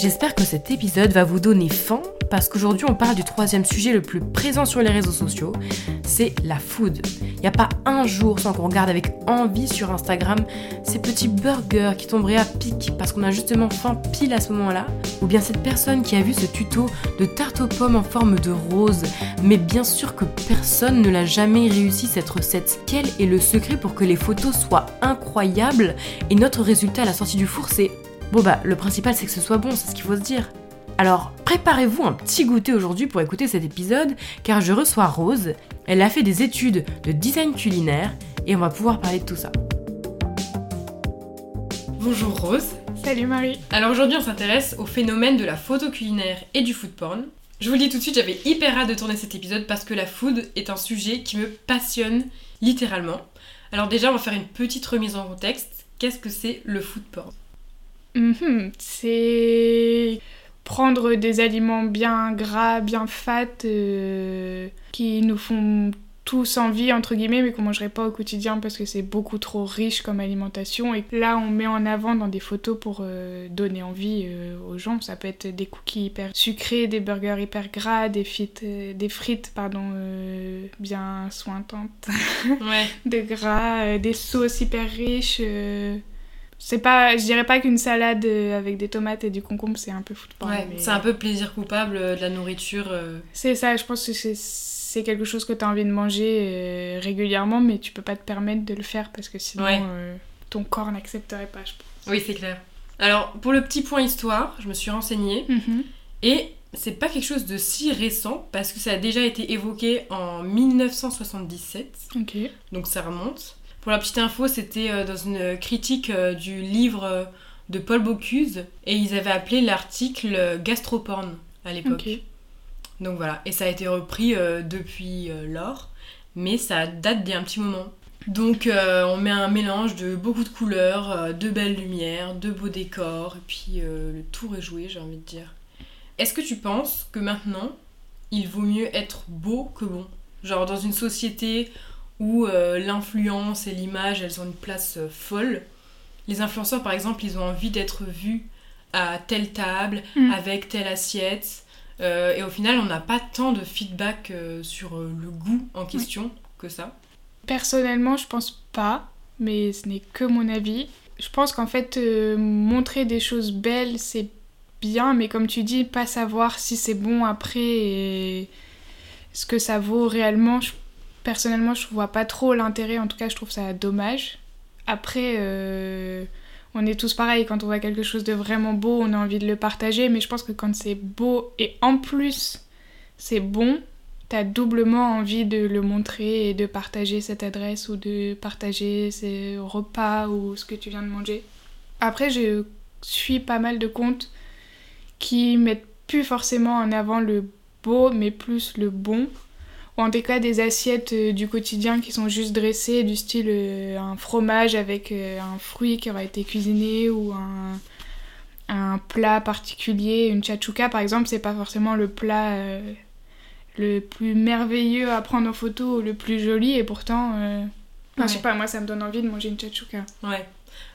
J'espère que cet épisode va vous donner faim parce qu'aujourd'hui on parle du troisième sujet le plus présent sur les réseaux sociaux, c'est la food. Il n'y a pas un jour sans qu'on regarde avec envie sur Instagram ces petits burgers qui tomberaient à pic parce qu'on a justement faim pile à ce moment-là, ou bien cette personne qui a vu ce tuto de tarte aux pommes en forme de rose, mais bien sûr que personne ne l'a jamais réussi cette recette. Quel est le secret pour que les photos soient incroyables? Et notre résultat à la sortie du four c'est Bon bah, le principal c'est que ce soit bon, c'est ce qu'il faut se dire. Alors, préparez-vous un petit goûter aujourd'hui pour écouter cet épisode, car je reçois Rose. Elle a fait des études de design culinaire et on va pouvoir parler de tout ça. Bonjour Rose. Salut Marie. Alors aujourd'hui, on s'intéresse au phénomène de la photo culinaire et du food porn. Je vous le dis tout de suite, j'avais hyper hâte de tourner cet épisode parce que la food est un sujet qui me passionne littéralement. Alors déjà, on va faire une petite remise en contexte. Qu'est-ce que c'est le food porn? Mhm, c'est prendre des aliments bien gras, bien fat, euh, qui nous font tous envie, entre guillemets, mais qu'on mangerait pas au quotidien parce que c'est beaucoup trop riche comme alimentation. Et là, on met en avant dans des photos pour euh, donner envie euh, aux gens. Ça peut être des cookies hyper sucrés, des burgers hyper gras, des frites, des frites pardon, bien sointantes ouais. de gras, des sauces hyper riches c'est pas je dirais pas qu'une salade euh, avec des tomates et du concombre c'est un peu football ouais, c'est un peu plaisir coupable euh, de la nourriture euh. c'est ça je pense que c'est quelque chose que tu as envie de manger régulièrement mais tu peux pas te permettre de le faire parce que sinon ton corps n'accepterait pas je pense. Oui c'est clair. Alors pour le petit point histoire je me suis renseignée. Mhm. et c'est pas quelque chose de si récent parce que ça a déjà été évoqué en 1977 ok. Donc ça remonte pour la petite info, c'était euh, dans une critique euh, du livre euh, de Paul Bocuse et ils avaient appelé l'article gastroporn à l'époque. Donc voilà, et ça a été repris depuis lors, mais ça date d'un petit moment. Donc on met un mélange de beaucoup de couleurs, de belles lumières, de beaux décors, et puis le tour est joué, j'ai envie de dire. Est-ce que tu penses que maintenant, il vaut mieux être beau que bon? Genre dans une société où euh, l'influence et l'image, elles ont une place euh, folle. Les influenceurs, par exemple, ils ont envie d'être vus à telle table, mm. avec telle assiette. Euh, et au final, on n'a pas tant de feedback sur le goût en question que ça. Personnellement, je pense pas, mais ce n'est que mon avis. Je pense qu'en fait, montrer des choses belles, c'est bien, mais comme tu dis, pas savoir si c'est bon après et ce que ça vaut réellement, je personnellement, je vois pas trop l'intérêt. En tout cas, je trouve ça dommage. Après, euh, on est tous pareils. Quand on voit quelque chose de vraiment beau, on a envie de le partager. Mais je pense que quand c'est beau et en plus c'est bon, t'as doublement envie de le montrer et de partager cette adresse ou de partager ces repas ou ce que tu viens de manger. Après, je suis pas mal de comptes qui mettent plus forcément en avant le beau, mais plus le bon ou en tout cas des assiettes euh, du quotidien qui sont juste dressées, du style euh, un fromage avec euh, un fruit qui aura été cuisiné ou un, un plat particulier, une chachouka par exemple, c'est pas forcément le plat le plus merveilleux à prendre en photo ou le plus joli et pourtant, je sais pas, moi ça me donne envie de manger une chachouka. Ouais.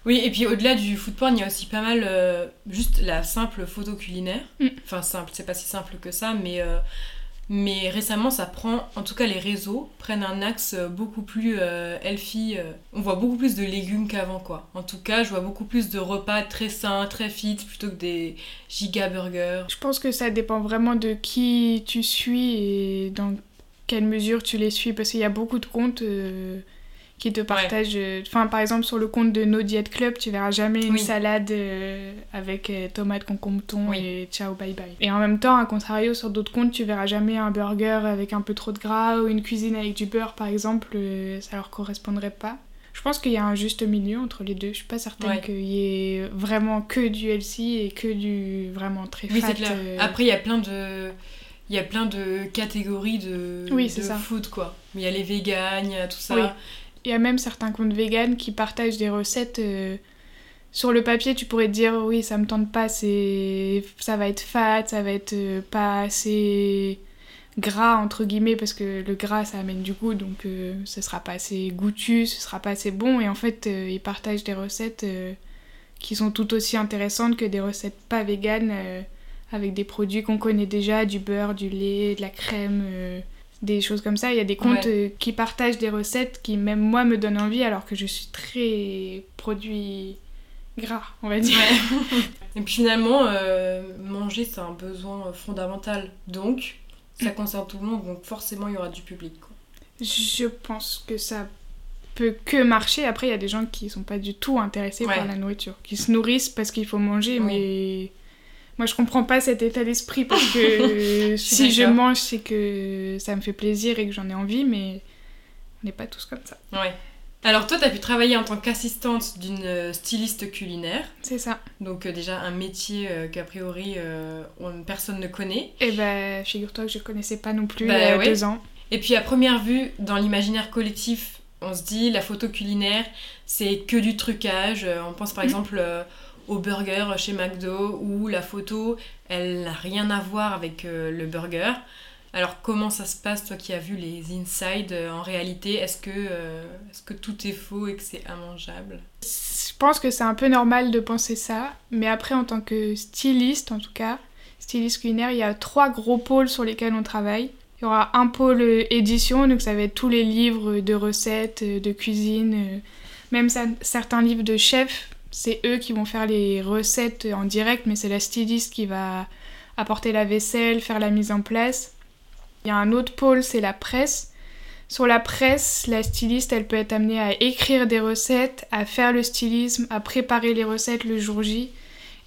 Oui, et puis au-delà du food porn, il y a aussi pas mal juste la simple photo culinaire. Mm. Enfin, simple, c'est pas si simple que ça, mais mais récemment, ça prend, en tout cas les réseaux prennent un axe euh, beaucoup plus euh, healthy. Euh. on voit beaucoup plus de légumes qu'avant, quoi. En tout cas, je vois beaucoup plus de repas très sains, très fit, plutôt que des giga burgers. Je pense que ça dépend vraiment de qui tu suis et dans quelle mesure tu les suis, parce qu'il y a beaucoup de comptes qui te partagent. Euh, enfin, par exemple, sur le compte de No Diet Club, tu verras jamais une salade euh, avec euh, tomates, concombre, thon et ciao, bye bye. Et en même temps, à contrario, sur d'autres comptes, tu verras jamais un burger avec un peu trop de gras ou une cuisine avec du beurre, par exemple, ça leur correspondrait pas. Je pense qu'il y a un juste milieu entre les deux. Je suis pas certaine qu'il y ait vraiment que du healthy et que du vraiment très fat. Oui, Après, il y a plein de il y a plein de catégories de, oui, de food quoi. Il y a les véganes, il y a tout ça. Oui. Il y a même certains comptes vegan qui partagent des recettes. Euh, sur le papier, tu pourrais te dire oui, ça me tente pas, c'est ça va être fat, ça va être euh, pas assez gras entre guillemets parce que le gras ça amène du goût donc euh, ce sera pas assez goûtu, ce sera pas assez bon et en fait ils partagent des recettes qui sont tout aussi intéressantes que des recettes pas véganes euh, avec des produits qu'on connaît déjà, du beurre, du lait, de la crème, euh, des choses comme ça. Il y a des comptes euh, qui partagent des recettes qui même moi me donnent envie alors que je suis très produit gras, on va dire. Et puis finalement, manger c'est un besoin fondamental. Donc ça concerne tout le monde, donc forcément il y aura du public. Je pense que ça peut que marcher. Après, il y a des gens qui sont pas du tout intéressés par la nourriture, qui se nourrissent parce qu'il faut manger, mais moi je comprends pas cet état d'esprit parce que si je mange, c'est que ça me fait plaisir et que j'en ai envie, mais on n'est pas tous comme ça. Ouais. Alors toi, tu as pu travailler en tant qu'assistante d'une euh, styliste culinaire. C'est ça. Donc euh, déjà un métier euh, qu'a priori personne ne connaît. Et eh ben, figure-toi que je connaissais pas non plus bah il y a deux ans. Et puis à première vue, dans l'imaginaire collectif, on se dit la photo culinaire, c'est que du trucage. On pense par mm. exemple au burger chez McDo où la photo, elle n'a rien à voir avec le burger. Alors comment ça se passe, toi qui as vu les inside euh, en réalité Est-ce que, euh, est que tout est faux et que c'est immangeable? Je pense que c'est un peu normal de penser ça, mais après en tant que styliste en tout cas, styliste culinaire, il y a trois gros pôles sur lesquels on travaille. Il y aura un pôle euh, édition, donc ça va être tous les livres de recettes, de cuisine, même certains livres de chefs, c'est eux qui vont faire les recettes en direct, mais c'est la styliste qui va apporter la vaisselle, faire la mise en place. Il y a un autre pôle, c'est la presse. Sur la presse, la styliste, elle peut être amenée à écrire des recettes, à faire le stylisme, à préparer les recettes le jour J.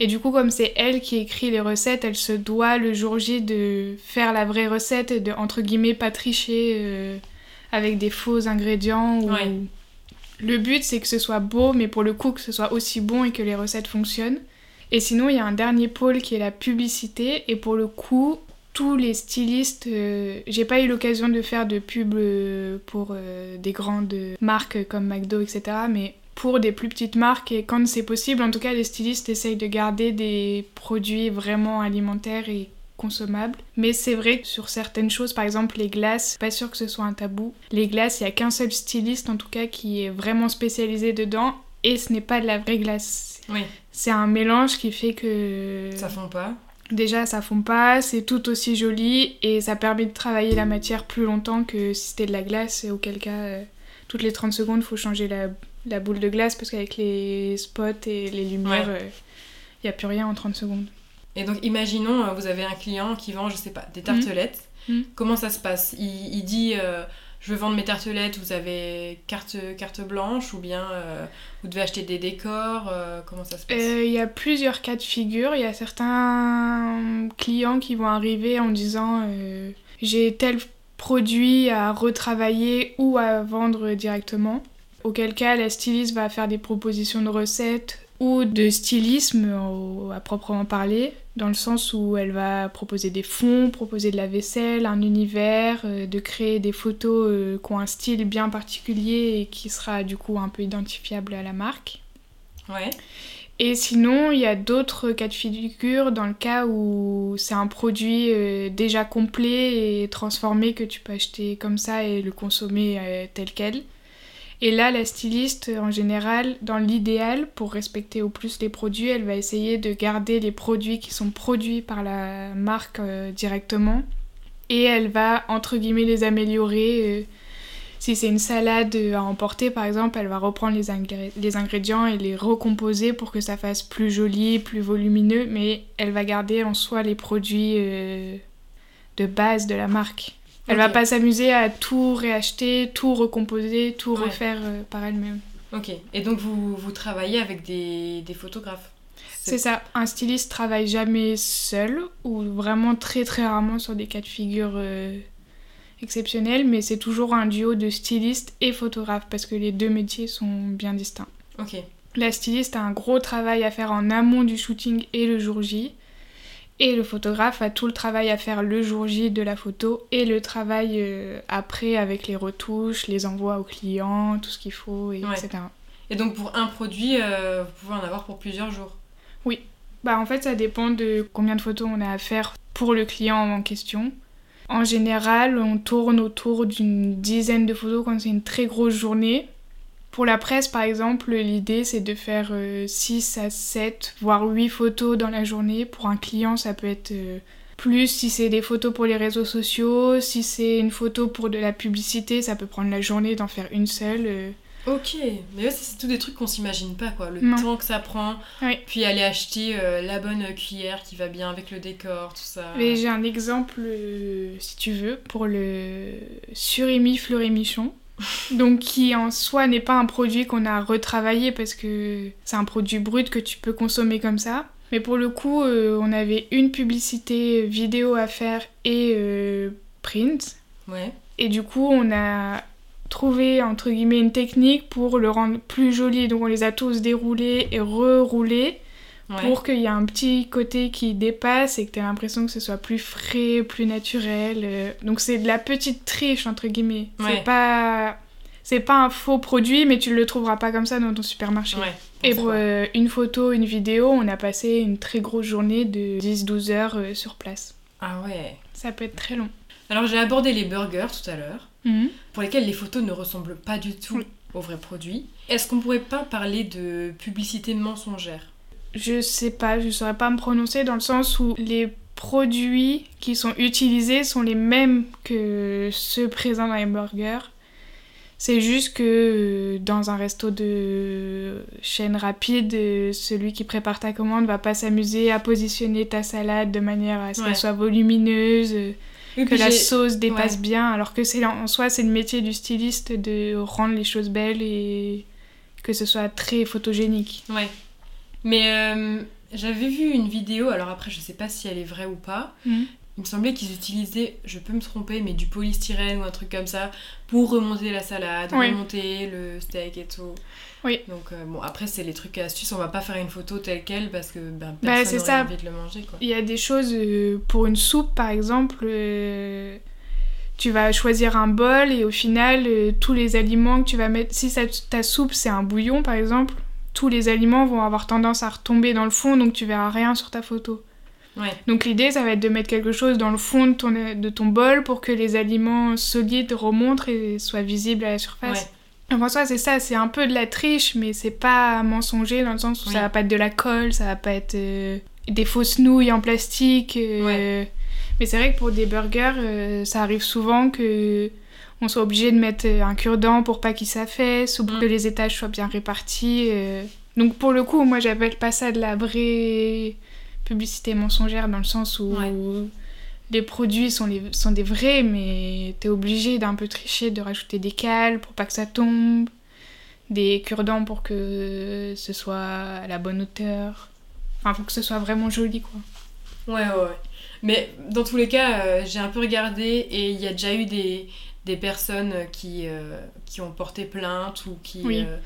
Et du coup, comme c'est elle qui écrit les recettes, elle se doit le jour J de faire la vraie recette et de, entre guillemets, pas tricher euh, avec des faux ingrédients. Le but, c'est que ce soit beau, mais pour le coup, que ce soit aussi bon et que les recettes fonctionnent. Et sinon, il y a un dernier pôle qui est la publicité. Et pour le coup, tous les stylistes, euh, j'ai pas eu l'occasion de faire de pub euh, pour euh, des grandes marques comme McDo, etc. Mais pour des plus petites marques, et quand c'est possible, en tout cas, les stylistes essayent de garder des produits vraiment alimentaires et consommables. Mais c'est vrai que sur certaines choses, par exemple les glaces, pas sûr que ce soit un tabou. Les glaces, il n'y a qu'un seul styliste en tout cas qui est vraiment spécialisé dedans et ce n'est pas de la vraie glace. Oui. C'est un mélange qui fait que... Ça fond pas Déjà, ça fond pas, c'est tout aussi joli et ça permet de travailler la matière plus longtemps que si c'était de la glace, auquel cas, euh, toutes les 30 secondes, il faut changer la, boule de glace parce qu'avec les spots et les lumières, il n'y euh, a plus rien en 30 secondes. Et donc, imaginons, euh, vous avez un client qui vend, je sais pas, des tartelettes. Mmh. Mmh. Comment ça se passe? Il, dit je veux vendre mes tartelettes, vous avez carte, carte blanche ou bien euh, vous devez acheter des décors euh, Comment ça se passe? Euh, Il y a plusieurs cas de figure. Il y a certains clients qui vont arriver en disant j'ai tel produit à retravailler ou à vendre directement. Auquel cas, la styliste va faire des propositions de recettes ou de stylisme à proprement parler, dans le sens où elle va proposer des fonds, proposer de la vaisselle, un univers, euh, de créer des photos euh, qui ont un style bien particulier et qui sera du coup un peu identifiable à la marque. Ouais. Et sinon, il y a d'autres cas de figure dans le cas où c'est un produit euh, déjà complet et transformé que tu peux acheter comme ça et le consommer tel quel. Et là, la styliste, en général, dans l'idéal, pour respecter au plus les produits, elle va essayer de garder les produits qui sont produits par la marque euh, directement. Et elle va, entre guillemets, les améliorer. Euh, si c'est une salade à emporter, par exemple, elle va reprendre les, ingrédients et les recomposer pour que ça fasse plus joli, plus volumineux. Mais elle va garder en soi les produits euh, de base de la marque. Elle va pas s'amuser à tout réacheter, tout recomposer, tout refaire euh, par elle-même. Ok, et donc vous, vous travaillez avec des, des photographes? C'est ça, un styliste travaille jamais seul ou vraiment très très rarement sur des cas de figure euh, exceptionnels, mais c'est toujours un duo de styliste et photographe parce que les deux métiers sont bien distincts. Ok. La styliste a un gros travail à faire en amont du shooting et le jour J. Et le photographe a tout le travail à faire le jour J de la photo et le travail euh, après avec les retouches, les envois aux clients, tout ce qu'il faut, et etc. Et donc pour un produit, euh, vous pouvez en avoir pour plusieurs jours? Oui. Bah en fait ça dépend de combien de photos on a à faire pour le client en question. En général, on tourne autour d'une dizaine de photos quand c'est une très grosse journée Pour la presse, par exemple, l'idée c'est de faire 6 à 7, voire 8 photos dans la journée. Pour un client, ça peut être plus si c'est des photos pour les réseaux sociaux, si c'est une photo pour de la publicité, ça peut prendre la journée d'en faire une seule. Euh. Ok, mais c'est tout des trucs qu'on s'imagine pas, quoi. Le temps que ça prend, puis aller acheter euh, la bonne cuillère qui va bien avec le décor, tout ça. Mais j'ai un exemple, euh, si tu veux, pour le surimi fleurémichon. Donc qui en soi n'est pas un produit qu'on a retravaillé parce que c'est un produit brut que tu peux consommer comme ça. Mais pour le coup, euh, on avait une publicité vidéo à faire et euh, print. Ouais. Et du coup, on a trouvé entre guillemets une technique pour le rendre plus joli. Donc on les a tous déroulés et reroulés pour qu'il y ait un petit côté qui dépasse et que tu aies l'impression que ce soit plus frais, plus naturel. Euh. Donc c'est de la petite triche entre guillemets. C'est pas c'est pas un faux produit, mais tu le trouveras pas comme ça dans ton supermarché. Ouais. Et pour euh, une photo, une vidéo, on a passé une très grosse journée de 10-12 heures euh, sur place. Ah ouais. Ça peut être très long. Alors j'ai abordé les burgers tout à l'heure, mhm. pour lesquels les photos ne ressemblent pas du tout aux vrais produits. Est-ce qu'on pourrait pas parler de publicité mensongère? Je sais pas, je saurais pas me prononcer dans le sens où les produits qui sont utilisés sont les mêmes que ceux présents dans les burgers. C'est juste que euh, dans un resto de chaîne rapide, euh, celui qui prépare ta commande va pas s'amuser à positionner ta salade de manière à ce qu'elle soit volumineuse, euh, que la sauce dépasse bien, alors que c'est en soi c'est le métier du styliste de rendre les choses belles et que ce soit très photogénique. Ouais. Mais j'avais vu une vidéo, alors après je sais pas si elle est vraie ou pas, mmh. Il me semblait qu'ils utilisaient, je peux me tromper, mais du polystyrène ou un truc comme ça pour remonter la salade, remonter le steak et tout. Oui. Donc euh, bon, après c'est les trucs et astuces, on va pas faire une photo telle quelle parce que ben, bah, personne n'aurait envie de le manger. Quoi. Il y a des choses, euh, pour une soupe par exemple, euh, tu vas choisir un bol et au final tous les aliments que tu vas mettre, si ta soupe c'est un bouillon par exemple, tous les aliments vont avoir tendance à retomber dans le fond donc tu verras rien sur ta photo. Donc l'idée, ça va être de mettre quelque chose dans le fond de ton, de ton bol pour que les aliments solides remontent et soient visibles à la surface. Ouais. En soi, c'est ça, c'est un peu de la triche, mais c'est pas mensonger dans le sens où ça va pas être de la colle, ça va pas être euh, des fausses nouilles en plastique. Euh, mais c'est vrai que pour des burgers, euh, ça arrive souvent que on soit obligé de mettre un cure-dent pour pas qu'il s'affaisse ou pour mm. que les étages soient bien répartis. Donc pour le coup, moi j'appelle pas ça de la vraie publicité mensongère dans le sens où les produits sont, les, sont des vrais, mais t'es obligé d'un peu tricher, de rajouter des cales pour pas que ça tombe, des cure-dents pour que ce soit à la bonne hauteur. Enfin, pour que ce soit vraiment joli, quoi. Ouais, ouais, ouais. Mais dans tous les cas, euh, j'ai un peu regardé et il y a déjà eu des, des personnes qui, euh, qui ont porté plainte ou qui. Euh,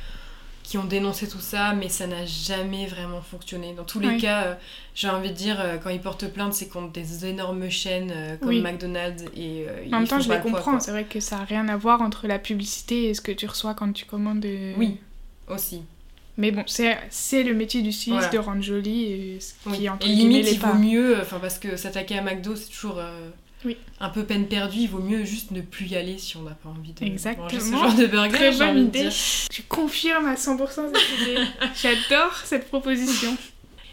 qui ont dénoncé tout ça, mais ça n'a jamais vraiment fonctionné. Dans tous les cas, euh, j'ai envie de dire, euh, quand ils portent plainte, c'est contre des énormes chaînes euh, comme McDonald's et En même temps, je les comprends. C'est vrai que ça n'a rien à voir entre la publicité et ce que tu reçois quand tu commandes. Oui, aussi. Mais bon, c'est le métier du styliste de rendre joli et ce qui, entre et limite, il vaut mieux, enfin parce que s'attaquer à McDo, c'est toujours oui. Un peu peine perdue, il vaut mieux juste ne plus y aller si on n'a pas envie de Exactement. manger ce genre de burger. Très bonne idée. Je confirme à 100% cette idée. J'adore cette proposition.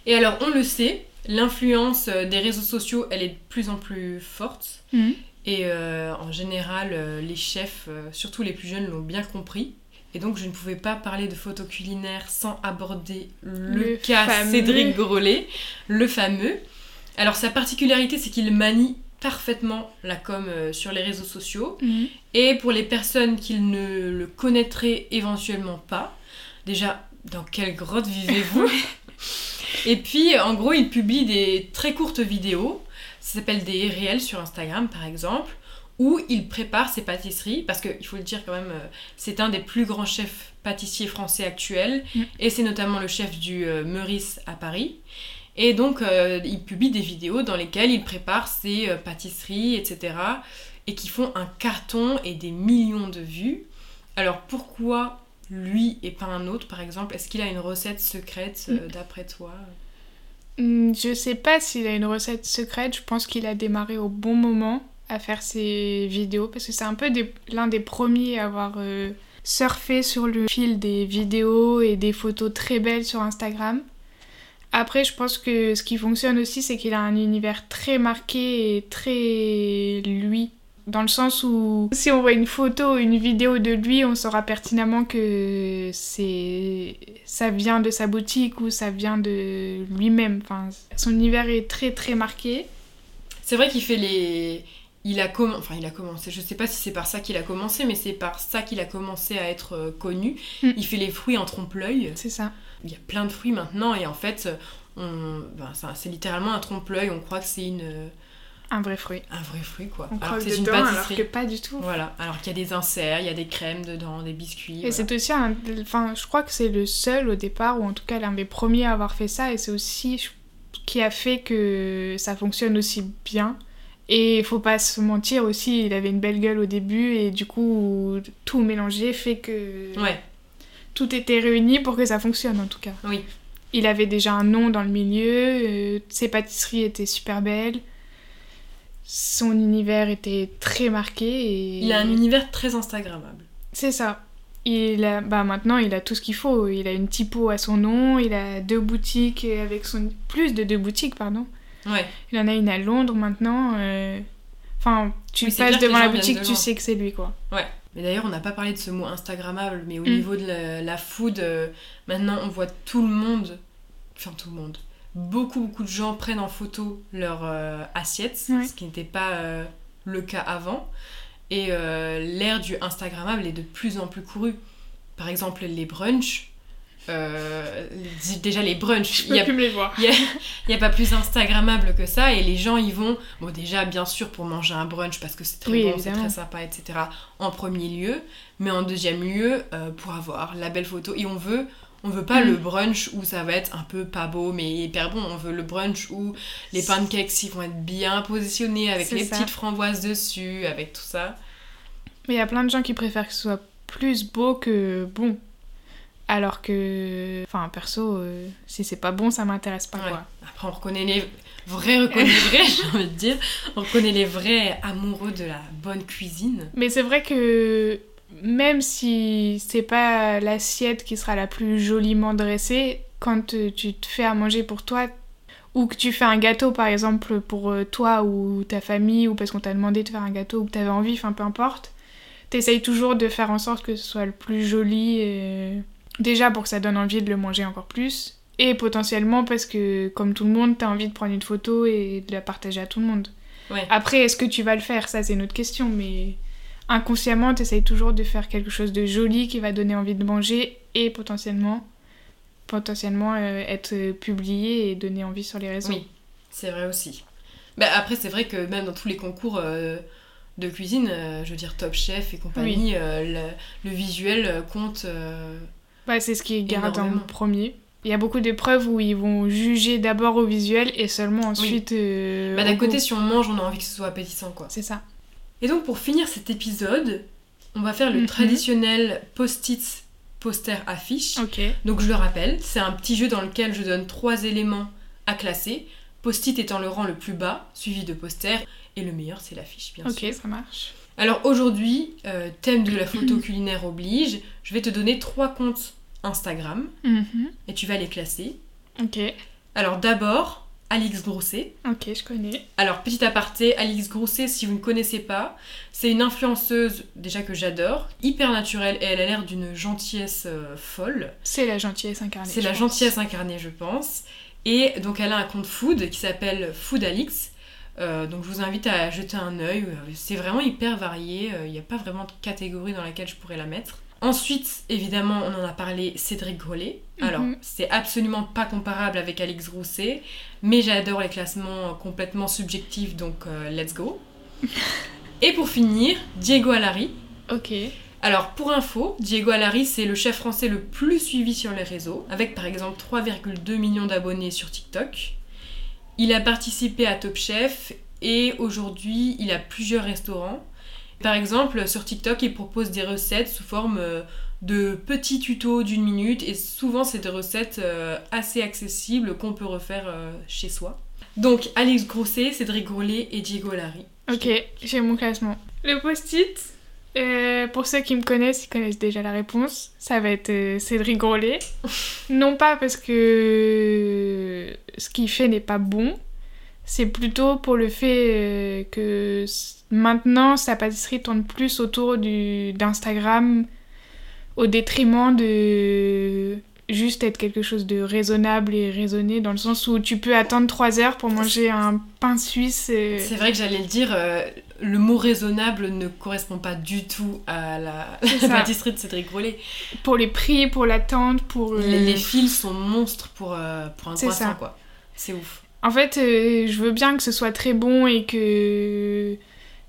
Et alors, on le sait, l'influence euh, des réseaux sociaux, elle est de plus en plus forte. Mhm. Et euh, en général, euh, les chefs, surtout les plus jeunes, l'ont bien compris. Et donc, je ne pouvais pas parler de photos culinaires sans aborder le, cas Cédric Grolet, le fameux. Alors, sa particularité, c'est qu'il manie parfaitement la com euh, sur les réseaux sociaux. Mhm. Et pour les personnes qui ne le connaîtraient éventuellement pas, déjà, dans quelle grotte vivez-vous Et puis, en gros, il publie des très courtes vidéos. Ça s'appelle des réels sur Instagram, par exemple, où il prépare ses pâtisseries. Parce qu'il faut le dire quand même, euh, c'est un des plus grands chefs pâtissiers français actuels. Mhm. Et c'est notamment le chef du euh, Meurice à Paris. Et donc, euh, il publie des vidéos dans lesquelles il prépare ses euh, pâtisseries, etc. Et qui font un carton et des millions de vues. Alors, pourquoi lui et pas un autre, par exemple? Est-ce qu'il a une recette secrète, euh, mm. d'après toi? Mm, Je sais pas s'il a une recette secrète. Je pense qu'il a démarré au bon moment à faire ses vidéos. Parce que c'est un peu l'un des premiers à avoir surfer sur le fil des vidéos et des photos très belles sur Instagram. Après, je pense que ce qui fonctionne aussi, c'est qu'il a un univers très marqué et très lui. Dans le sens où si on voit une photo ou une vidéo de lui, on saura pertinemment que c'est ça vient de sa boutique ou ça vient de lui-même. Enfin, son univers est très très marqué. C'est vrai qu'il fait les il a commencé, enfin il a commencé, je sais pas si c'est par ça qu'il a commencé, mais c'est par ça qu'il a commencé à être euh, connu. Mm. Il fait les fruits en trompe-l'œil. C'est ça. Il y a plein de fruits maintenant et en fait, on, ben, c'est littéralement un trompe-l'œil. On croit que c'est une, Un vrai fruit. un vrai fruit quoi. On alors que c'est une dedans alors pâtisserie. que pas du tout. Voilà, alors qu'il y a des inserts, il y a des crèmes dedans, des biscuits. Et voilà. c'est aussi un. Enfin, je crois que c'est le seul au départ, ou en tout cas l'un des premiers à avoir fait ça, et c'est aussi qui a fait que ça fonctionne aussi bien. Et il faut pas se mentir aussi, il avait une belle gueule au début, et du coup, tout mélangé fait que Ouais, tout était réuni pour que ça fonctionne en tout cas. oui. Il avait déjà un nom dans le milieu, euh, ses pâtisseries étaient super belles, son univers était très marqué, et. Il a un univers très Instagrammable. C'est ça. Il a, bah maintenant, il a tout ce qu'il faut. Il a une typo à son nom, il a deux boutiques avec son... Plus de deux boutiques, pardon. Ouais, Il en a une à Londres maintenant. euh, Enfin, tu Oui, passes devant la boutique, de tu sais que c'est lui, quoi. ouais. Mais d'ailleurs, on n'a pas parlé de ce mot Instagrammable, mais au Mm. niveau de la, la food, euh, maintenant on voit tout le monde, enfin tout le monde, beaucoup beaucoup de gens prennent en photo leur euh, assiette, Ouais. ce qui n'était pas euh, le cas avant. Et euh, l'ère du Instagrammable est de plus en plus courue. Par exemple, les brunchs. Euh, déjà les brunchs, il y a plus me les voir. Il n'y a pas plus Instagrammable que ça et les gens y vont, bon déjà bien sûr pour manger un brunch parce que c'est très Oui, bon, c'est très sympa, etc. en premier lieu, mais en deuxième lieu euh, pour avoir la belle photo. Et on veut, on veut pas Mm. le brunch où ça va être un peu pas beau mais hyper bon, on veut le brunch où les pancakes ils vont être bien positionnés avec les ça. petites framboises dessus, avec tout ça. Mais il y a plein de gens qui préfèrent que ce soit plus beau que bon. Alors que. Enfin, perso, euh, si c'est pas bon, ça m'intéresse pas, Ouais. quoi. Après on reconnaît les vrais, reconnaît vrais, j'ai envie de dire. On reconnaît les vrais amoureux de la bonne cuisine. Mais c'est vrai que même si c'est pas l'assiette qui sera la plus joliment dressée, quand euh, tu te fais à manger pour toi, ou que tu fais un gâteau par exemple pour euh, toi ou ta famille, ou parce qu'on t'a demandé de faire un gâteau ou que t'avais envie, enfin peu importe, t'essayes toujours de faire en sorte que ce soit le plus joli, euh, déjà pour que ça donne envie de le manger encore plus, et potentiellement parce que comme tout le monde, t'as envie de prendre une photo et de la partager à tout le monde. Ouais. Après, est-ce que tu vas le faire? Ça, c'est une autre question, mais inconsciemment, tu essayes toujours de faire quelque chose de joli qui va donner envie de manger et potentiellement, potentiellement euh, être publié et donner envie sur les réseaux. Oui, c'est vrai aussi. Bah, après, c'est vrai que même dans tous les concours euh, de cuisine, euh, je veux dire Top Chef et compagnie, euh, le, le visuel compte. euh, Bah, c'est ce qui garde en Énormément. premier. Il y a beaucoup d'épreuves où ils vont juger d'abord au visuel et seulement ensuite. euh, Bah, D'un goût. côté, si on mange, on a envie que ce soit appétissant, quoi. C'est ça. Et donc, pour finir cet épisode, on va faire le Mhm. traditionnel post-it poster affiche. Donc, je le rappelle, c'est un petit jeu dans lequel je donne trois éléments à classer. Post-it étant le rang le plus bas, suivi de poster, et le meilleur, c'est l'affiche, bien sûr. Ok, ça marche. Alors aujourd'hui, euh, thème de la photo culinaire oblige, je vais te donner trois comptes Instagram Mhm. et tu vas les classer. Ok. Alors d'abord, Alix Grousset. Ok, je connais. Alors petit aparté, Alix Grousset, si vous ne connaissez pas, c'est une influenceuse déjà que j'adore, hyper naturelle et elle a l'air d'une gentillesse euh, folle. C'est la gentillesse incarnée. C'est la pense. gentillesse incarnée, je pense. Et donc elle a un compte food qui s'appelle Food Alix. Euh, donc je vous invite à jeter un œil. Euh, C'est vraiment hyper varié. Il n'y a pas vraiment de catégorie dans laquelle je pourrais la mettre. Ensuite, évidemment, on en a parlé, Cédric Grolet. Alors, Mhm. c'est absolument pas comparable avec Alix Rousset, mais j'adore les classements complètement subjectifs, donc euh, let's go. Et pour finir, Diego Alari. Ok. Alors, pour info, Diego Alari, c'est le chef français le plus suivi sur les réseaux, avec par exemple 3,2 millions d'abonnés sur TikTok. Il a participé à Top Chef et aujourd'hui, il a plusieurs restaurants. Par exemple, sur TikTok, il propose des recettes sous forme euh, de petits tutos d'une minute et souvent, c'est des recettes euh, assez accessibles qu'on peut refaire euh, chez soi. Donc, Alex Grosset, Cédric Grolet et Diego Alari. Ok, j'ai mon classement. Le post-it, Euh, pour ceux qui me connaissent, ils connaissent déjà la réponse. Ça va être Cédric Grolet. non pas parce que ce qu'il fait n'est pas bon, c'est plutôt pour le fait euh, que maintenant sa pâtisserie tourne plus autour d'Instagram au détriment de juste être quelque chose de raisonnable et raisonné dans le sens où tu peux attendre 3 heures pour manger un pain suisse. C'est vrai que j'allais le dire, euh, le mot raisonnable ne correspond pas du tout à la, pâtisserie de Cédric Grolet. Pour les prix, pour l'attente, pour... Les, fils sont monstres pour, euh, pour un croissant, quoi. C'est ouf. En fait, euh, je veux bien que ce soit très bon et que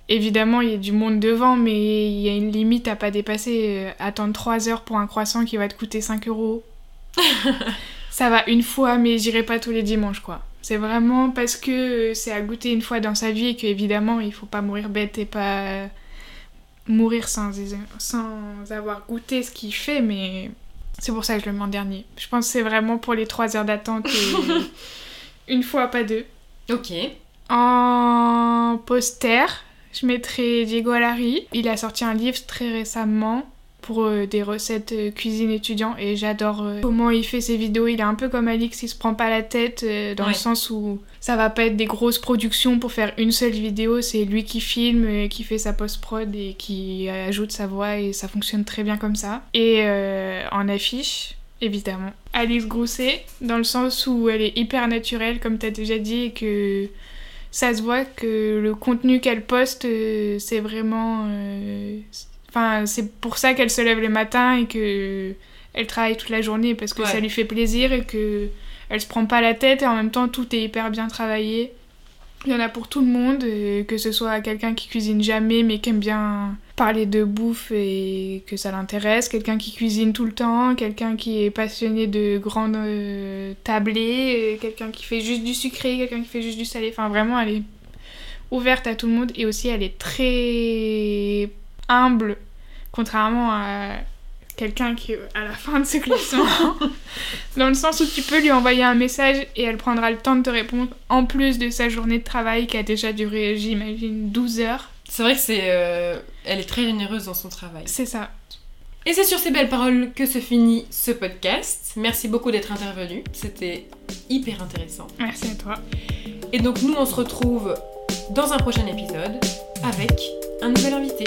évidemment, il y a du monde devant, mais il y a une limite à pas dépasser. attendre 3 heures pour un croissant qui va te coûter 5 euros, ça va une fois, mais j'irai pas tous les dimanches, quoi. C'est vraiment parce que c'est à goûter une fois dans sa vie et qu'évidemment, il faut pas mourir bête et pas mourir sans, sans avoir goûté ce qu'il fait, mais c'est pour ça que je le mets en dernier. Je pense que c'est vraiment pour les 3 heures d'attente une fois, pas deux. Ok. En poster, je mettrai Diego Alari. Il a sorti un livre très récemment pour euh, des recettes euh, cuisine étudiant et j'adore euh, comment il fait ses vidéos. Il est un peu comme Alix, il se prend pas la tête dans le sens où ça va pas être des grosses productions pour faire une seule vidéo, c'est lui qui filme, qui fait sa post-prod et qui ajoute sa voix et ça fonctionne très bien comme ça. Et en affiche, évidemment. Alice Grousset, dans le sens où elle est hyper naturelle, comme tu as déjà dit, et que ça se voit que le contenu qu'elle poste, c'est vraiment Enfin, c'est pour ça qu'elle se lève le matin et que elle travaille toute la journée parce que ça lui fait plaisir et que elle se prend pas la tête et en même temps tout est hyper bien travaillé. Il y en a pour tout le monde, que ce soit quelqu'un qui cuisine jamais mais qui aime bien parler de bouffe et que ça l'intéresse, quelqu'un qui cuisine tout le temps, quelqu'un qui est passionné de grandes euh, tablées, quelqu'un qui fait juste du sucré, quelqu'un qui fait juste du salé. Enfin, vraiment, elle est ouverte à tout le monde et aussi elle est très humble, contrairement à quelqu'un qui est à la fin de ce classement, dans le sens où tu peux lui envoyer un message et elle prendra le temps de te répondre, en plus de sa journée de travail qui a déjà duré, j'imagine, 12 heures. C'est vrai que c'est, euh, elle est très généreuse dans son travail. C'est ça. Et c'est sur ces belles paroles que se finit ce podcast. Merci beaucoup d'être intervenu. C'était hyper intéressant. Merci à toi. Et donc nous, on se retrouve dans un prochain épisode avec un nouvel invité.